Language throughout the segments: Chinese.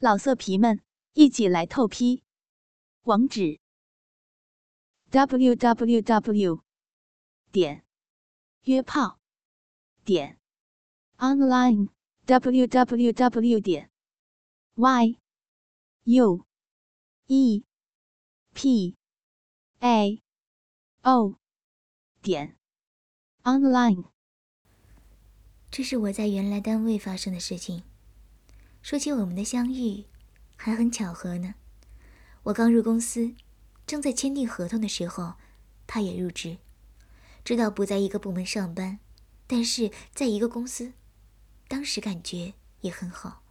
老色皮们，一起来透批！网址：w w w 点约炮点 online w w w 点 y u e p a o 点 online。这是我在原来单位发生的事情。说起我们的相遇，还很巧合呢。我刚入公司，正在签订合同的时候，他也入职。知道不在一个部门上班，但是在一个公司，当时感觉也很好，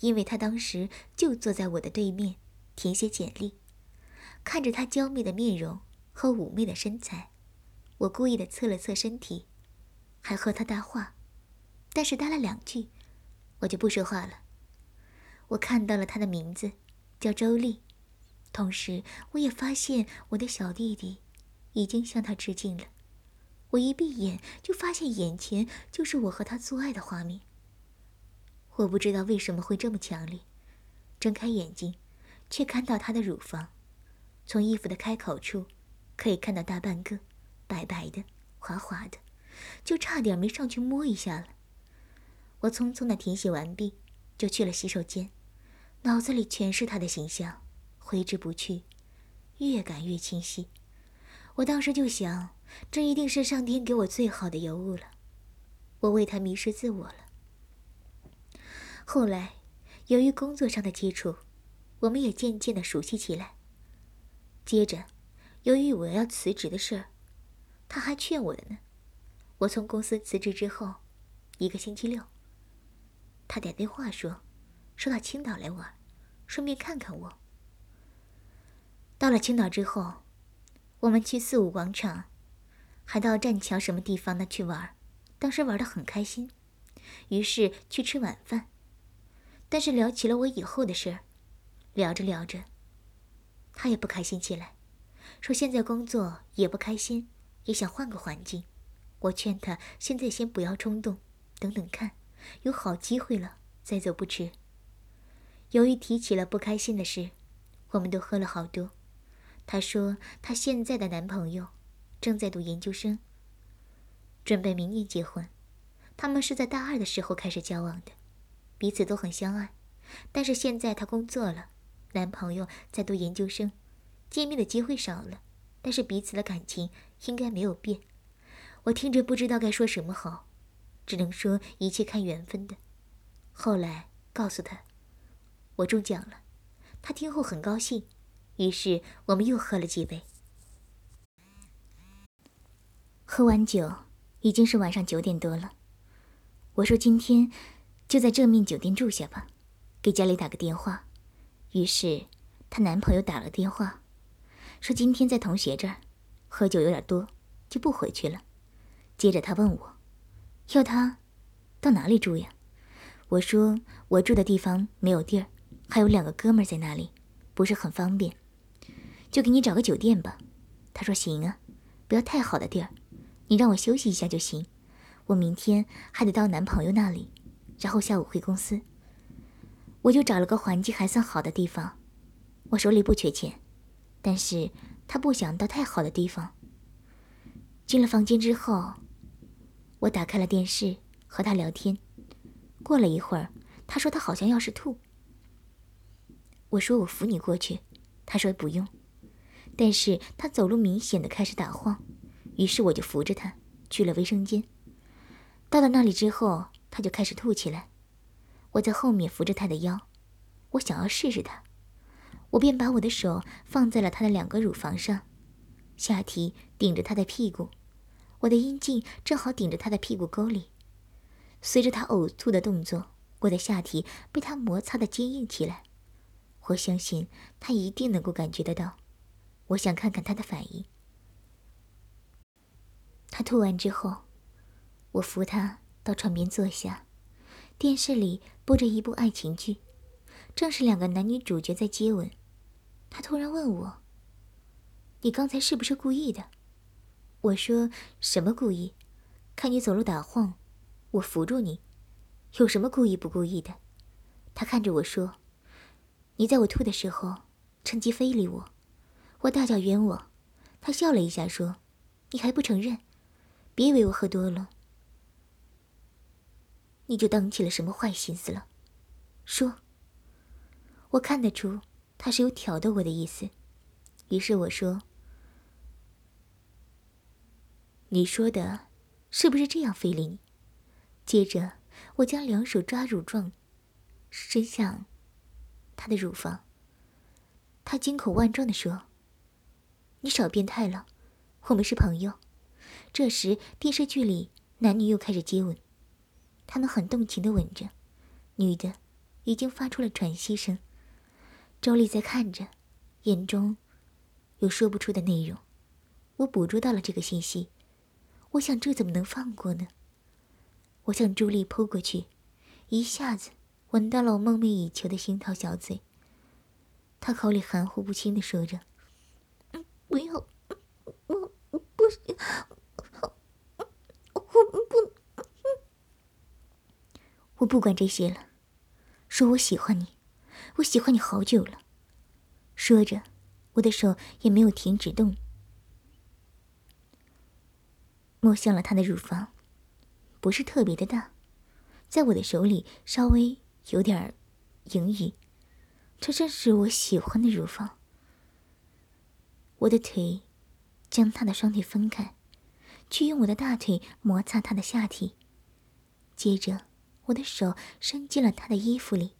因为他当时就坐在我的对面，填写简历。看着他娇媚的面容和妩媚的身材，我故意的侧了侧身体，还和他搭话，但是搭了两句。我就不说话了。我看到了他的名字，叫周丽，同时我也发现我的小弟弟已经向他致敬了。我一闭眼就发现眼前就是我和他做爱的画面。我不知道为什么会这么强烈，睁开眼睛，却看到他的乳房，从衣服的开口处可以看到大半个，白白的，滑滑的，就差点没上去摸一下了。我匆匆的填写完毕，就去了洗手间，脑子里全是他的形象，挥之不去，越感越清晰。我当时就想，这一定是上天给我最好的尤物了，我为他迷失自我了。后来，由于工作上的接触，我们也渐渐的熟悉起来。接着，由于我要辞职的事儿，他还劝我的呢。我从公司辞职之后，一个星期六。他打电话说，说到青岛来玩，顺便看看我。到了青岛之后，我们去四五广场，还到栈桥什么地方呢去玩，当时玩的很开心，于是去吃晚饭。但是聊起了我以后的事儿，聊着聊着，他也不开心起来，说现在工作也不开心，也想换个环境。我劝他现在先不要冲动，等等看。有好机会了，再走不迟。由于提起了不开心的事，我们都喝了好多。她说她现在的男朋友正在读研究生，准备明年结婚。他们是在大二的时候开始交往的，彼此都很相爱。但是现在她工作了，男朋友在读研究生，见面的机会少了，但是彼此的感情应该没有变。我听着不知道该说什么好。只能说一切看缘分的。后来告诉他，我中奖了，他听后很高兴，于是我们又喝了几杯。喝完酒已经是晚上九点多了，我说今天就在这面酒店住下吧，给家里打个电话。于是她男朋友打了电话，说今天在同学这儿喝酒有点多，就不回去了。接着他问我。要他到哪里住呀？我说我住的地方没有地儿，还有两个哥们在那里，不是很方便，就给你找个酒店吧。他说行啊，不要太好的地儿，你让我休息一下就行。我明天还得到男朋友那里，然后下午回公司。我就找了个环境还算好的地方，我手里不缺钱，但是他不想到太好的地方。进了房间之后。我打开了电视，和他聊天。过了一会儿，他说他好像要是吐。我说我扶你过去，他说不用。但是他走路明显的开始打晃，于是我就扶着他去了卫生间。到了那里之后，他就开始吐起来。我在后面扶着他的腰，我想要试试他，我便把我的手放在了他的两个乳房上，下体顶着他的屁股。我的阴茎正好顶着他的屁股沟里，随着他呕吐的动作，我的下体被他摩擦的坚硬起来。我相信他一定能够感觉得到。我想看看他的反应。他吐完之后，我扶他到床边坐下，电视里播着一部爱情剧，正是两个男女主角在接吻。他突然问我：“你刚才是不是故意的？”我说什么故意？看你走路打晃，我扶住你，有什么故意不故意的？他看着我说：“你在我吐的时候趁机非礼我，我大叫冤枉。他笑了一下说：“你还不承认？别以为我喝多了，你就当起了什么坏心思了。说。”我看得出他是有挑逗我的意思，于是我说：“你说的是不是这样，非礼你？”接着我将两手抓乳状，伸向她的乳房。他惊恐万状的说：“你少变态了，我们是朋友。”这时电视剧里男女又开始接吻，他们很动情的吻着，女的已经发出了喘息声。周丽在看着，眼中有说不出的内容。我捕捉到了这个信息，我想这怎么能放过呢？我向朱莉扑过去，一下子闻到了我梦寐以求的樱桃小嘴。他口里含糊不清的说着：“不要，我不行，我不，我不管这些了，说我喜欢你。”我喜欢你好久了。说着，我的手也没有停止动，摸向了他的乳房，不是特别的大，在我的手里稍微有点盈余。这正是我喜欢的乳房。我的腿将他的双腿分开，去用我的大腿摩擦他的下体，接着我的手伸进了他的衣服里。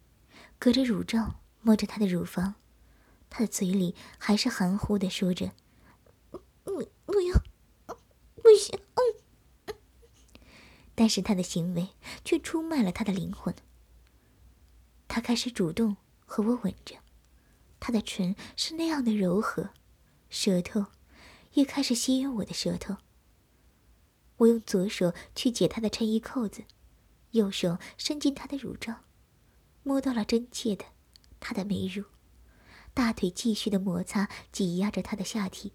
隔着乳罩摸着他的乳房，他的嘴里还是含糊的说着：“不，不要，不行。”但是他的行为却出卖了他的灵魂。他开始主动和我吻着，他的唇是那样的柔和，舌头也开始吸引我的舌头。我用左手去解他的衬衣扣子，右手伸进他的乳罩。摸到了真切的，他的美乳，大腿继续的摩擦挤压着他的下体，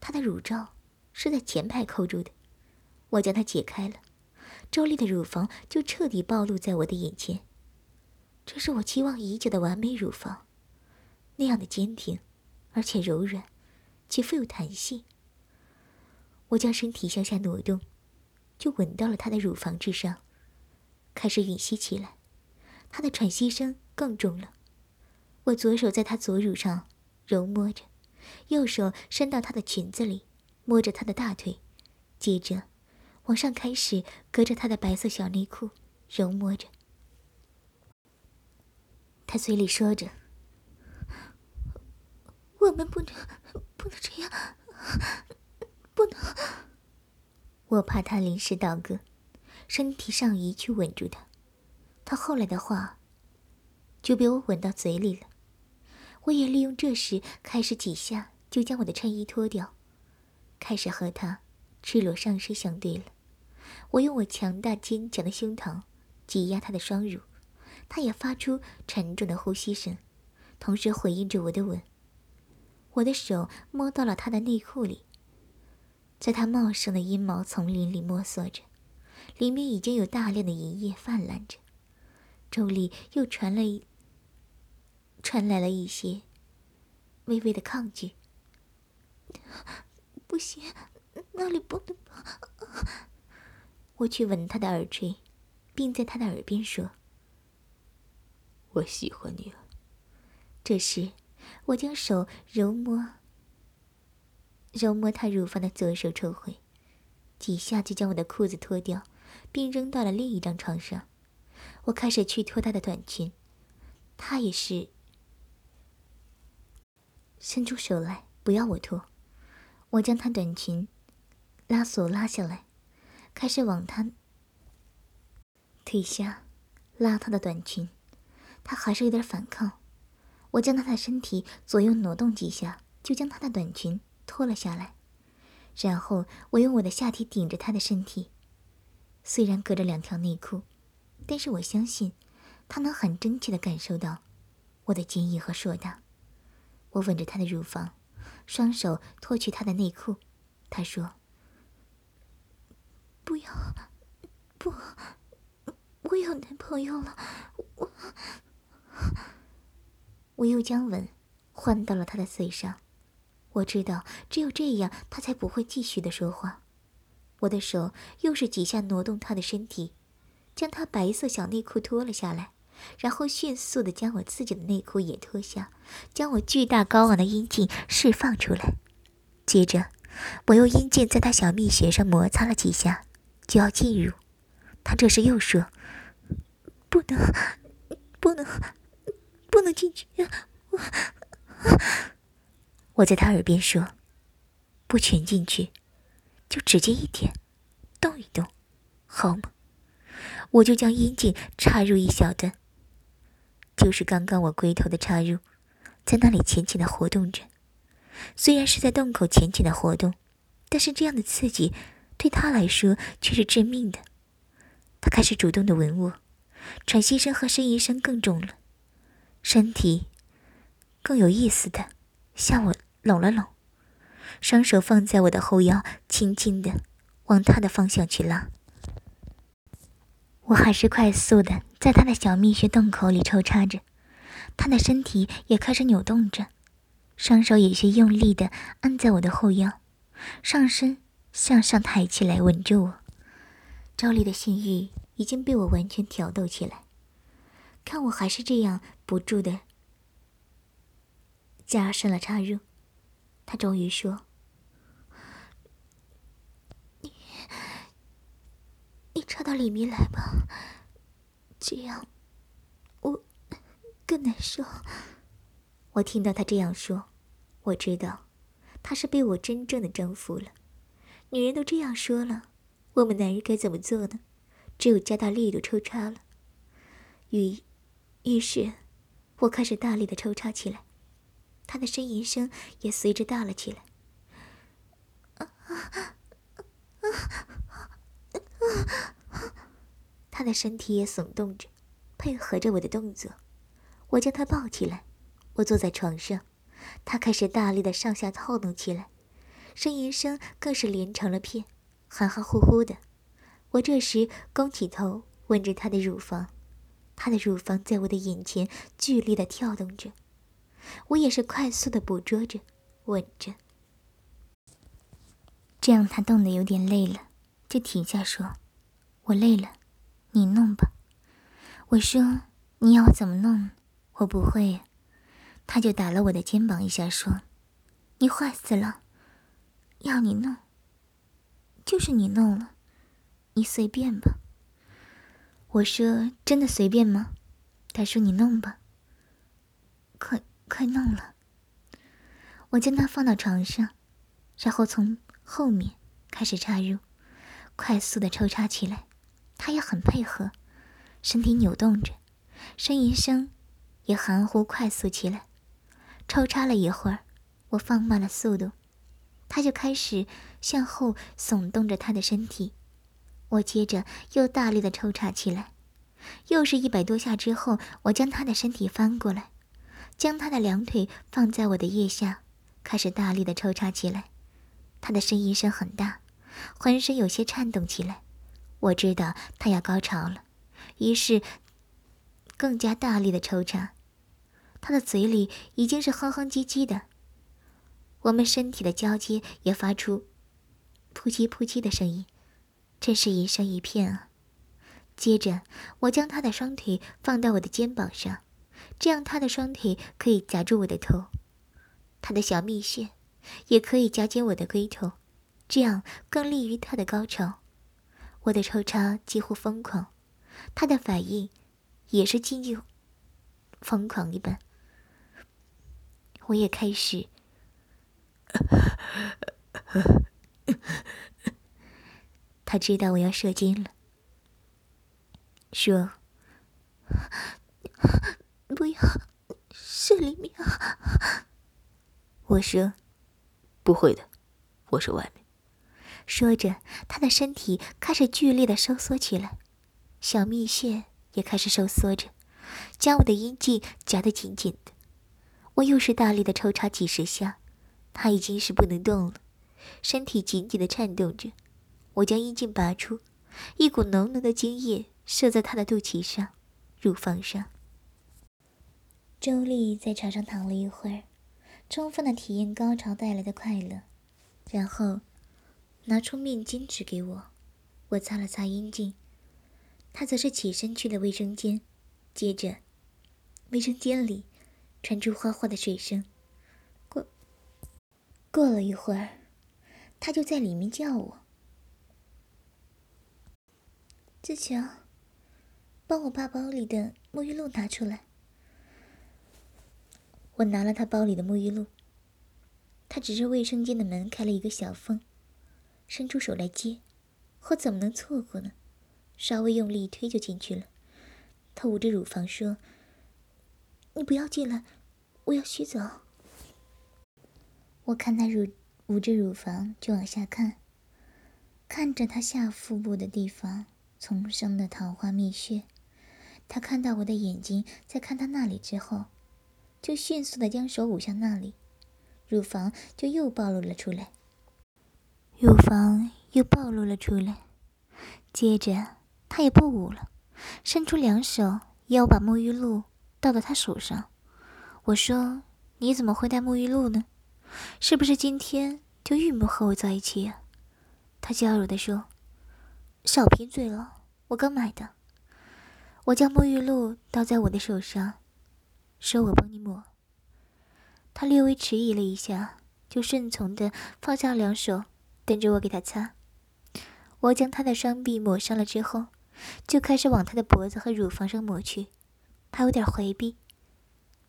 他的乳罩是在前排扣住的，我将它解开了，周丽的乳房就彻底暴露在我的眼前。这是我期望已久的完美乳房，那样的坚挺，而且柔软，且富有弹性。我将身体向下挪动，就吻到了他的乳房之上，开始吮吸起来。他的喘息声更重了。我左手在他左乳上揉摸着，右手伸到他的裙子里摸着他的大腿，接着往上开始隔着他的白色小内裤揉摸着。他嘴里说着：“我们不能，不能这样，不能。”我怕他临时倒戈，身体上移去稳住他。他后来的话，就被我吻到嘴里了。我也利用这时开始几下就将我的衬衣脱掉，开始和他赤裸上身相对了。我用我强大坚强的胸膛挤压他的双乳，他也发出沉重的呼吸声，同时回应着我的吻。我的手摸到了他的内裤里，在他茂盛的阴毛丛林里摸索着，里面已经有大量的银液泛滥着。周里又传来传来了一些微微的抗拒。不行，那里不能。我去吻他的耳垂，并在他的耳边说：“我喜欢你了。”这时，我将手揉摸揉摸他乳房的左手抽回，几下就将我的裤子脱掉，并扔到了另一张床上。我开始去脱她的短裙，她也是伸出手来不要我脱。我将她短裙拉锁拉下来，开始往她腿下拉她的短裙，他还是有点反抗。我将他的身体左右挪动几下，就将他的短裙脱了下来，然后我用我的下体顶着他的身体，虽然隔着两条内裤。但是我相信，他能很真切的感受到我的坚毅和硕大。我吻着他的乳房，双手脱去他的内裤。他说：“不要，不，我有男朋友了。”我 我又将吻换到了他的嘴上。我知道，只有这样，他才不会继续的说话。我的手又是几下挪动他的身体，将他白色小内裤脱了下来，然后迅速的将我自己的内裤也脱下，将我巨大高昂的阴茎释放出来。接着，我用阴茎在他小蜜穴上摩擦了几下，就要进入。他这时又说：“不能，不能，不能进去。”我。我在他耳边说：“不全进去，就直接一点，动一动，好吗？”我就将阴茎插入一小段，就是刚刚我龟头的插入，在那里浅浅的活动着。虽然是在洞口浅浅的活动，但是这样的刺激对他来说却是致命的。他开始主动的吻我，喘息声和呻吟声更重了，身体更有意思的向我。拢了拢，双手放在我的后腰，轻轻的往他的方向去拉。我还是快速的在他的小蜜穴洞口里抽插着，他的身体也开始扭动着，双手有些用力的按在我的后腰，上身向上抬起来吻住我。赵丽的性欲已经被我完全挑逗起来，看我还是这样不住的加深了插入。他终于说：“你，你插到里面来吧，这样我更难受。”我听到他这样说，我知道他是被我真正的征服了。女人都这样说了，我们男人该怎么做呢？只有加大力度抽插了。于，于是，我开始大力的抽插起来。他的呻吟声也随之大了起来。他的身体也耸动着，配合着我的动作。我将他抱起来，我坐在床上，他开始大力的上下套弄起来，呻吟声更是连成了片，含含糊糊的。我这时弓起头，吻着他的乳房，他的乳房在我的眼前剧烈的跳动着。我也是快速的捕捉着，吻着，这样他动得有点累了，就停下说：“我累了，你弄吧。”我说：“你要我怎么弄？我不会。”呀。”他就打了我的肩膀一下，说：“你坏死了，要你弄，就是你弄了，你随便吧。”我说：“真的随便吗？”他说：“你弄吧。”快。快弄了！我将它放到床上，然后从后面开始插入，快速的抽插起来。他也很配合，身体扭动着，呻吟声也含糊快速起来。抽插了一会儿，我放慢了速度，他就开始向后耸动着他的身体。我接着又大力的抽插起来，又是一百多下之后，我将他的身体翻过来。将他的两腿放在我的腋下，开始大力的抽插起来。他的呻吟声很大，浑身有些颤动起来。我知道他要高潮了，于是更加大力的抽插。他的嘴里已经是哼哼唧唧的，我们身体的交接也发出扑叽扑叽的声音，真是一声一片啊。接着，我将他的双腿放到我的肩膀上。这样，他的双腿可以夹住我的头，他的小蜜穴也可以夹紧我的龟头，这样更利于他的高潮。我的抽插几乎疯狂，他的反应也是近近疯狂一般。我也开始，他知道我要射精了，说。不要，是里面。我说：“不会的，我是外面。”说着，他的身体开始剧烈的收缩起来，小蜜穴也开始收缩着，将我的阴茎夹得紧紧的。我又是大力的抽插几十下，他已经是不能动了，身体紧紧的颤动着。我将阴茎拔出，一股浓浓的精液射在他的肚脐上、乳房上。周丽在床上躺了一会儿，充分的体验高潮带来的快乐，然后拿出面巾纸给我，我擦了擦阴茎，她则是起身去了卫生间，接着，卫生间里传出哗哗的水声。过过了一会儿，他就在里面叫我。志强，帮我把包里的沐浴露拿出来。我拿了他包里的沐浴露。他指着卫生间的门开了一个小缝，伸出手来接，我怎么能错过呢？稍微用力一推就进去了。他捂着乳房说：“你不要进来，我要洗澡。”我看他乳捂着乳房就往下看，看着他下腹部的地方。丛生的桃花蜜穴，他看到我的眼睛在看他那里之后，就迅速的将手捂向那里，乳房就又暴露了出来。乳房又暴露了出来，接着他也不捂了，伸出两手要把沐浴露倒到他手上。我说：“你怎么会带沐浴露呢？是不是今天就预谋和我在一起啊？”他娇柔的说。少贫嘴了，我刚买的。我将沐浴露倒在我的手上，说我帮你抹。他略微迟疑了一下，就顺从的放下两手，等着我给他擦。我将他的双臂抹上了之后，就开始往他的脖子和乳房上抹去。他有点回避，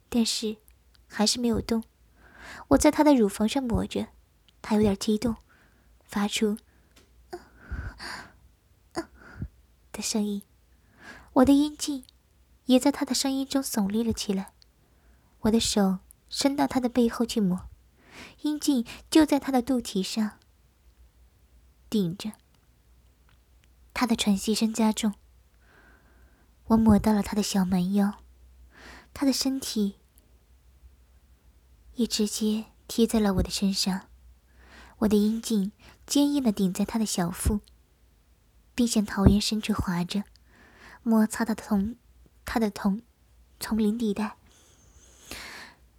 但是还是没有动。我在他的乳房上抹着，他有点激动，发出。的声音，我的阴茎也在他的声音中耸立了起来。我的手伸到他的背后去摸，阴茎就在他的肚脐上顶着。他的喘息声加重。我摸到了他的小蛮腰，他的身体也直接贴在了我的身上。我的阴茎坚硬的顶在他的小腹。并向桃源深处滑着，摩擦他的同他的同丛林地带。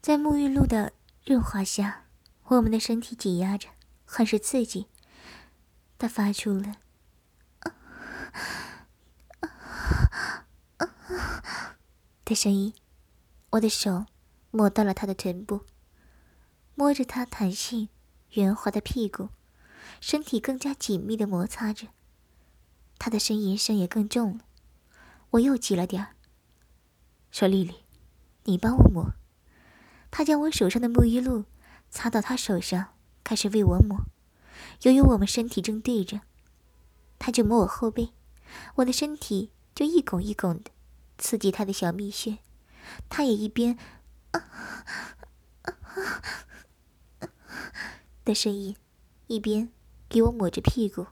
在沐浴露的润滑下，我们的身体挤压着，很是刺激。他发出了的声音。我的手摸到了他的臀部，摸着他弹性圆滑的屁股，身体更加紧密的摩擦着。他的呻吟声也更重了，我又急了点儿，说：“丽丽，你帮我抹。”他将我手上的沐浴露擦到他手上，开始为我抹。由于我们身体正对着，他就摸我后背，我的身体就一拱一拱的，刺激他的小蜜穴。他也一边啊啊啊的声音，一边给我抹着屁股。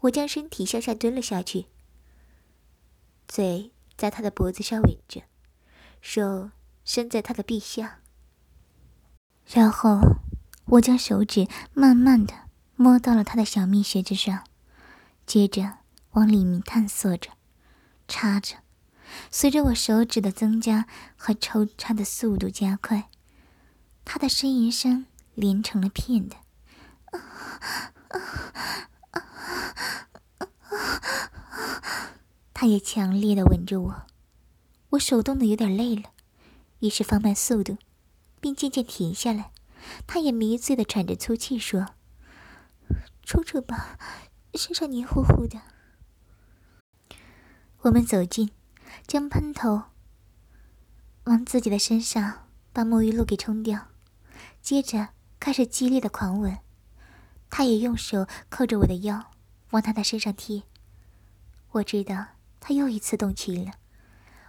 我将身体向下蹲了下去，嘴在他的脖子上吻着，手伸在他的臂下，然后我将手指慢慢的摸到了他的小蜜穴之上，接着往里面探索着，插着。随着我手指的增加和抽插的速度加快，他的呻吟声连成了片的。他也强烈的吻着我，我手动的有点累了，于是放慢速度，并渐渐停下来。他也迷醉的喘着粗气说：“冲冲吧，身上黏糊糊的。”我们走近，将喷头往自己的身上把沐浴露给冲掉，接着开始激烈的狂吻。他也用手扣着我的腰。往他的身上贴。我知道他又一次动情了。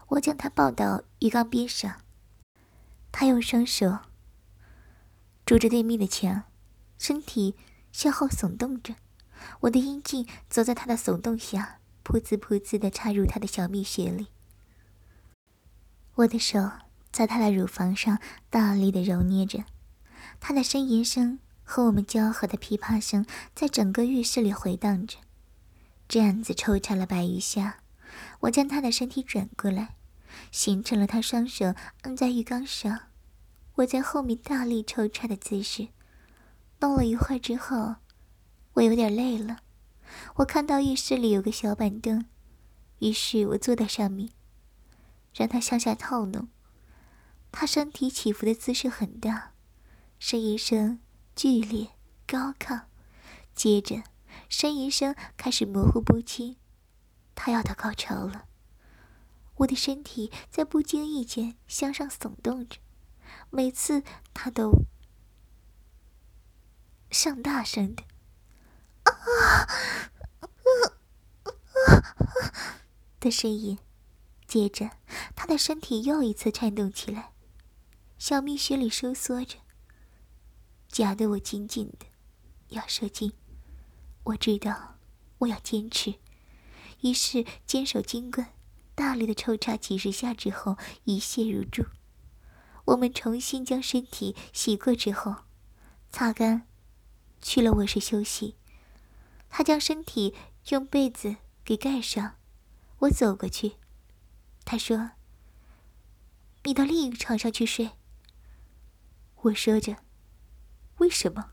我将他抱到鱼缸边上，他用双手拄着对面的墙，身体向后耸动着。我的阴茎走在他的耸动下，噗呲噗呲的插入他的小蜜穴里。我的手在他的乳房上大力的揉捏着，他的呻吟声。和我们交合的噼啪声在整个浴室里回荡着。这样子抽插了百余下，我将他的身体转过来，形成了他双手按在浴缸上，我在后面大力抽插的姿势。弄了一会儿之后，我有点累了。我看到浴室里有个小板凳，于是我坐在上面，让他向下套弄。他身体起伏的姿势很大，呻吟声剧烈高亢，接着呻吟声开始模糊不清。他要到高潮了，我的身体在不经意间向上耸动着，每次他都上大声的。啊！的声音，接着他的身体又一次颤动起来，小蜜穴里收缩着，夹得我紧紧的，要射精。我知道我要坚持，于是坚守金棍，大力的抽插几十下之后，一泻如注。我们重新将身体洗过之后，擦干，去了卧室休息。他将身体用被子给盖上，我走过去。他说：“你到另一个床上去睡。”我说着：“为什么？”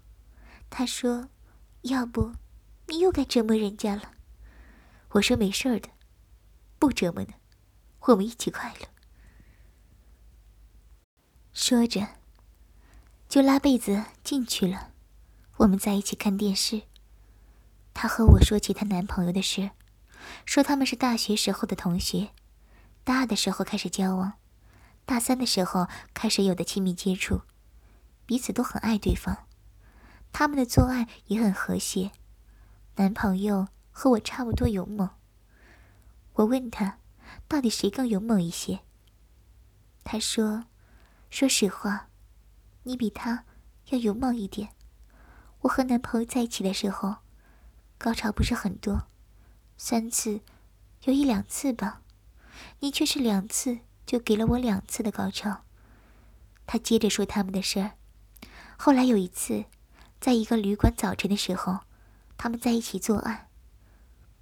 他说：“要不，你又该折磨人家了。”我说：“没事儿的，不折磨呢，我们一起快乐。”说着，就拉被子进去了。我们在一起看电视。她和我说起她男朋友的事，说他们是大学时候的同学，大二的时候开始交往，大三的时候开始有的亲密接触，彼此都很爱对方，他们的做爱也很和谐。男朋友和我差不多勇猛。我问他，到底谁更勇猛一些？他说：“说实话，你比他要勇猛一点。我和男朋友在一起的时候。”高潮不是很多，三次，有一两次吧。你却是两次就给了我两次的高潮。他接着说他们的事儿。后来有一次，在一个旅馆早晨的时候，他们在一起作案，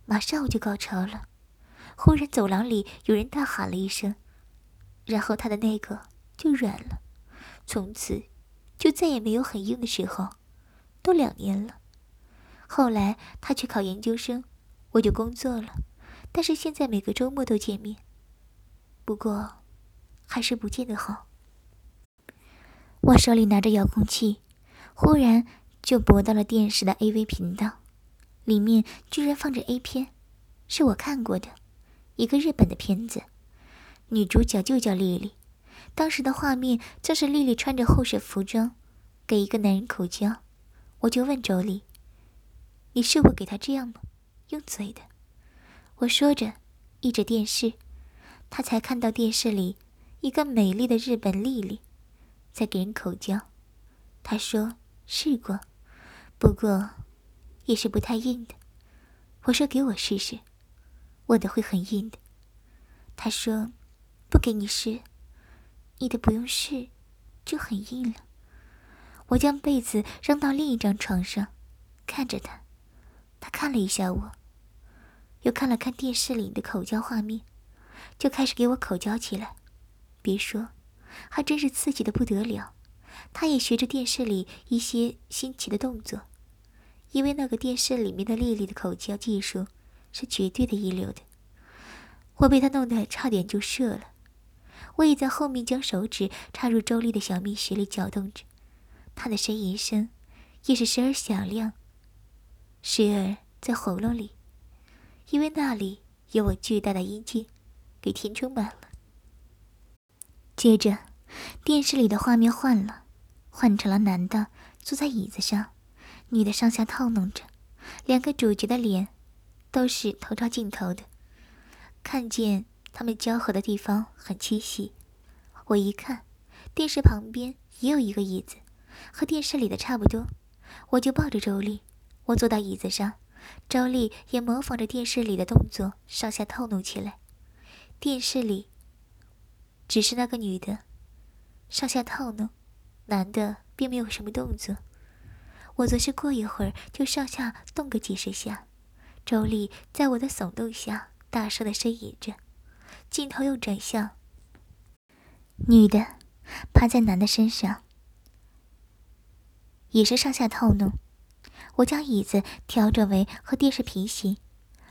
马上我就高潮了。忽然走廊里有人大喊了一声，然后他的那个就软了，从此就再也没有很硬的时候，都两年了。后来他去考研究生，我就工作了。但是现在每个周末都见面，不过还是不见得好。我手里拿着遥控器，忽然就拨到了电视的 AV 频道，里面居然放着 A 片，是我看过的，一个日本的片子，女主角就叫丽丽。当时的画面正是丽丽穿着厚实服装，给一个男人口交。我就问周丽。你是我给他这样吗？用嘴的。我说着，依着电视，他才看到电视里一个美丽的日本丽丽在给人口交。他说试过，不过也是不太硬的。我说给我试试，我的会很硬的。他说不给你试，你的不用试就很硬了。我将被子扔到另一张床上，看着他。他看了一下我，又看了看电视里的口交画面，就开始给我口交起来。别说，还真是刺激的不得了。他也学着电视里一些新奇的动作，因为那个电视里面的丽丽的口交技术是绝对的一流的。我被他弄得差点就射了。我也在后面将手指插入周丽的小蜜穴里搅动着，她的呻吟声也是时而响亮。时而在喉咙里，因为那里有我巨大的阴茎，给填充满了。接着，电视里的画面换了，换成了男的坐在椅子上，女的上下套弄着，两个主角的脸都是头朝镜头的，看见他们交合的地方很清晰。我一看，电视旁边也有一个椅子，和电视里的差不多，我就抱着周丽。我坐到椅子上，周丽也模仿着电视里的动作上下套弄起来。电视里只是那个女的上下套弄，男的并没有什么动作。我则是过一会儿就上下动个几十下，周丽在我的耸动下大声的呻吟着。镜头又转向女的趴在男的身上，也是上下套弄。我将椅子调整为和电视平行，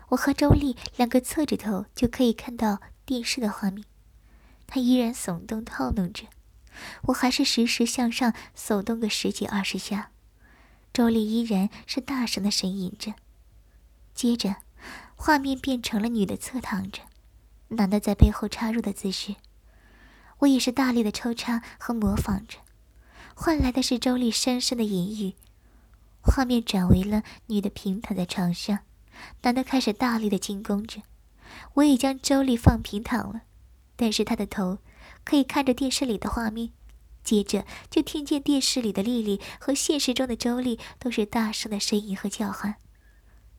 我和周丽两个侧着头就可以看到电视的画面。他依然耸动套弄着，我还是时时向上耸动个十几二十下。周丽依然是大声的呻吟着。接着，画面变成了女的侧躺着，男的在背后插入的姿势。我也是大力的抽插和模仿着，换来的是周丽深深的淫语。画面转为了女的平躺在床上，男的开始大力的进攻着。我已将周丽放平躺了，但是他的头可以看着电视里的画面。接着就听见电视里的丽丽和现实中的周丽都是大声的呻吟和叫喊，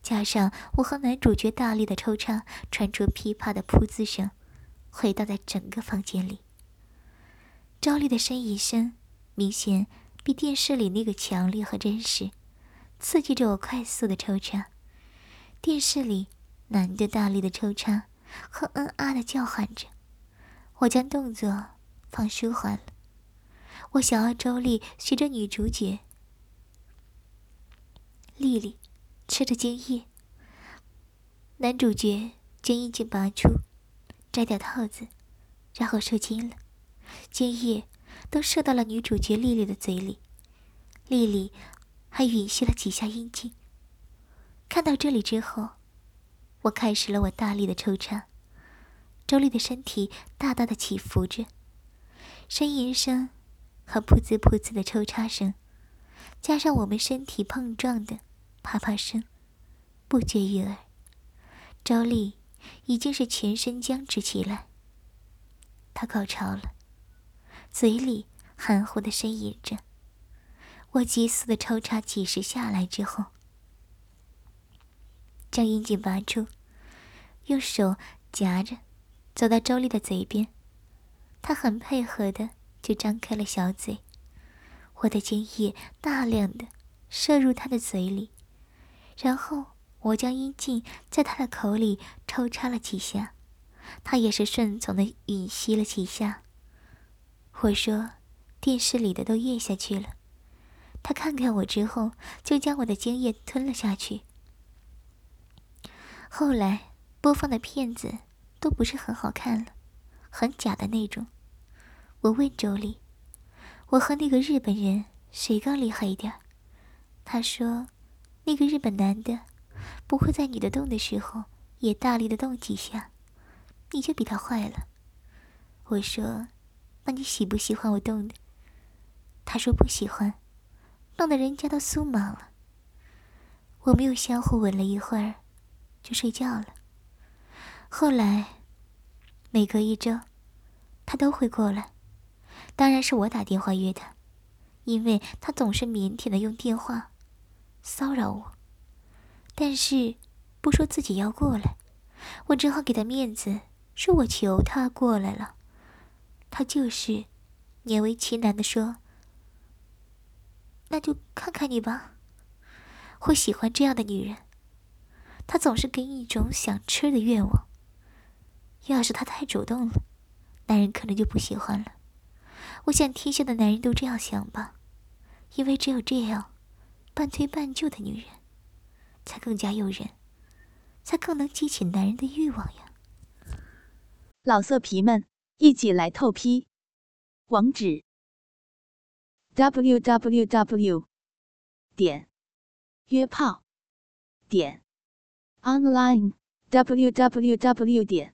加上我和男主角大力的抽插，传出噼啪的噗滋声，回荡在整个房间里。周丽的呻吟声明显比电视里那个强烈和真实。刺激着我快速的抽插，电视里男的大力的抽插和嗯啊的叫喊着，我将动作放舒缓了。我想要周丽学着女主角丽丽吃着精液，男主角将阴茎拔出，摘掉套子，然后射精了，精液都射到了女主角丽丽的嘴里，丽丽。还吮吸了几下阴茎。看到这里之后，我开始了我大力的抽插。周丽的身体大大的起伏着，呻吟声和噗呲噗呲的抽插声，加上我们身体碰撞的啪啪声，不绝于耳。周丽已经是全身僵直起来。她高潮了，嘴里含糊的呻吟着。我急速的抽插几十下来之后，将阴茎拔出，用手夹着，走到周丽的嘴边。她很配合的就张开了小嘴，我的精液大量的射入她的嘴里，然后我将阴茎在她的口里抽插了几下，她也是顺从的吮吸了几下。我说：“电视里的都咽下去了。”他看看我之后，就将我的精液吞了下去。后来播放的片子都不是很好看了，很假的那种。我问周丽：“我和那个日本人谁更厉害一点？”他说：“那个日本男的不会在你的动的时候也大力的动几下，你就比他坏了。”我说：“那你喜不喜欢我动的？”他说：“不喜欢。”弄得人家都酥麻了。我们又相互吻了一会儿，就睡觉了。后来，每隔一周，他都会过来，当然是我打电话约他，因为他总是腼腆的用电话骚扰我，但是不说自己要过来，我只好给他面子，说我求他过来了。他就是勉为其难的说。那就看看你吧，会喜欢这样的女人。她总是给你一种想吃的愿望。要是他太主动了，男人可能就不喜欢了。我想天下的男人都这样想吧，因为只有这样，半推半就的女人，才更加诱人，才更能激起男人的欲望呀。老色皮们，一起来透批，网址。www. 点约炮点 online www. 点